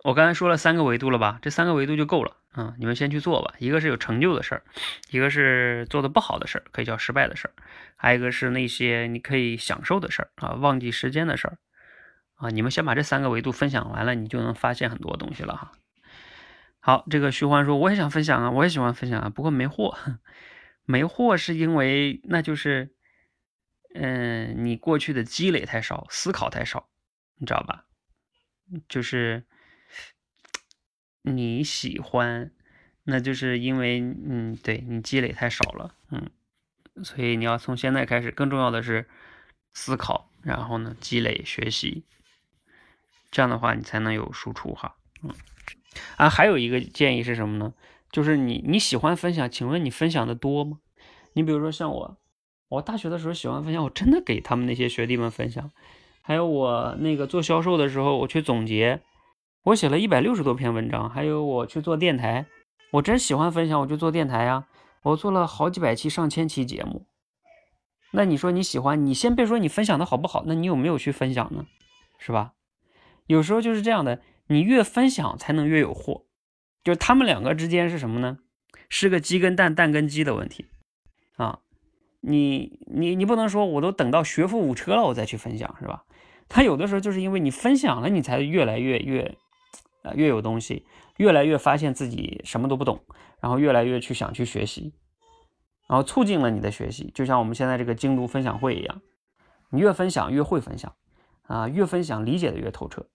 我刚才说了三个维度了吧？这三个维度就够了啊！你们先去做吧。一个是有成就的事儿，一个是做的不好的事儿，可以叫失败的事儿，还有一个是那些你可以享受的事儿啊，忘记时间的事儿啊。你们先把这三个维度分享完了，你就能发现很多东西了哈。好，这个徐欢说我也想分享啊，我也喜欢分享啊，不过没货，没货是因为那就是，嗯，你过去的积累太少，思考太少，你知道吧？就是。你喜欢，那就是因为，嗯，对你积累太少了，嗯，所以你要从现在开始，更重要的是思考，然后呢，积累学习，这样的话你才能有输出哈，嗯，啊，还有一个建议是什么呢？就是你你喜欢分享，请问你分享的多吗？你比如说像我，我大学的时候喜欢分享，我真的给他们那些学弟们分享，还有我那个做销售的时候，我去总结。我写了一百六十多篇文章，还有我去做电台，我真喜欢分享，我就做电台呀。我做了好几百期、上千期节目。那你说你喜欢，你先别说你分享的好不好，那你有没有去分享呢？是吧？有时候就是这样的，你越分享才能越有货。就他们两个之间是什么呢？是个鸡跟蛋、蛋跟鸡的问题啊。你你你不能说我都等到学富五车了我再去分享，是吧？他有的时候就是因为你分享了，你才越来越越。啊，越有东西，越来越发现自己什么都不懂，然后越来越去想去学习，然后促进了你的学习，就像我们现在这个精读分享会一样，你越分享越会分享，啊，越分享理解的越透彻，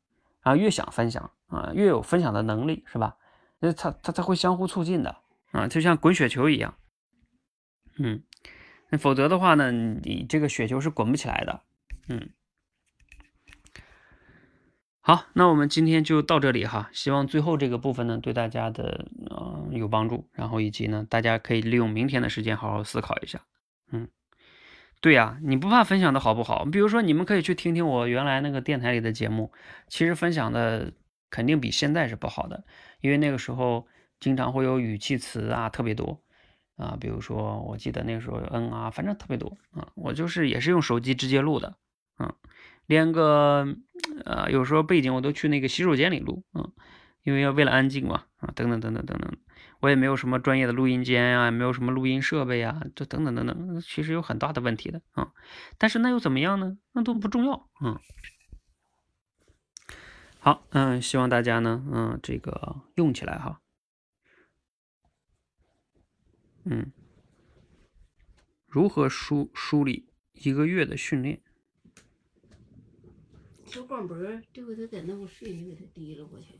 然后越想分享啊，越有分享的能力，是吧？那它它它会相互促进的啊，就像滚雪球一样，嗯，那否则的话呢，你这个雪球是滚不起来的，嗯。好，那我们今天就到这里哈。希望最后这个部分呢，对大家的呃有帮助，然后以及呢，大家可以利用明天的时间好好思考一下。嗯，对呀，你不怕分享的好不好？比如说，你们可以去听听我原来那个电台里的节目，其实分享的肯定比现在是不好的，因为那个时候经常会有语气词啊特别多啊，比如说我记得那个时候嗯啊，反正特别多啊。我就是也是用手机直接录的，嗯。连个呃，有时候背景我都去那个洗手间里录，嗯，因为要为了安静嘛，啊，等等等等等等，我也没有什么专业的录音间呀，也没有什么录音设备啊，这等等等等，其实有很大的问题的啊。但是那又怎么样呢？那都不重要，嗯。好，嗯，希望大家呢，嗯，这个用起来哈，嗯，如何梳梳理一个月的训练？小广播这回他在那屋睡，你给他提溜过去。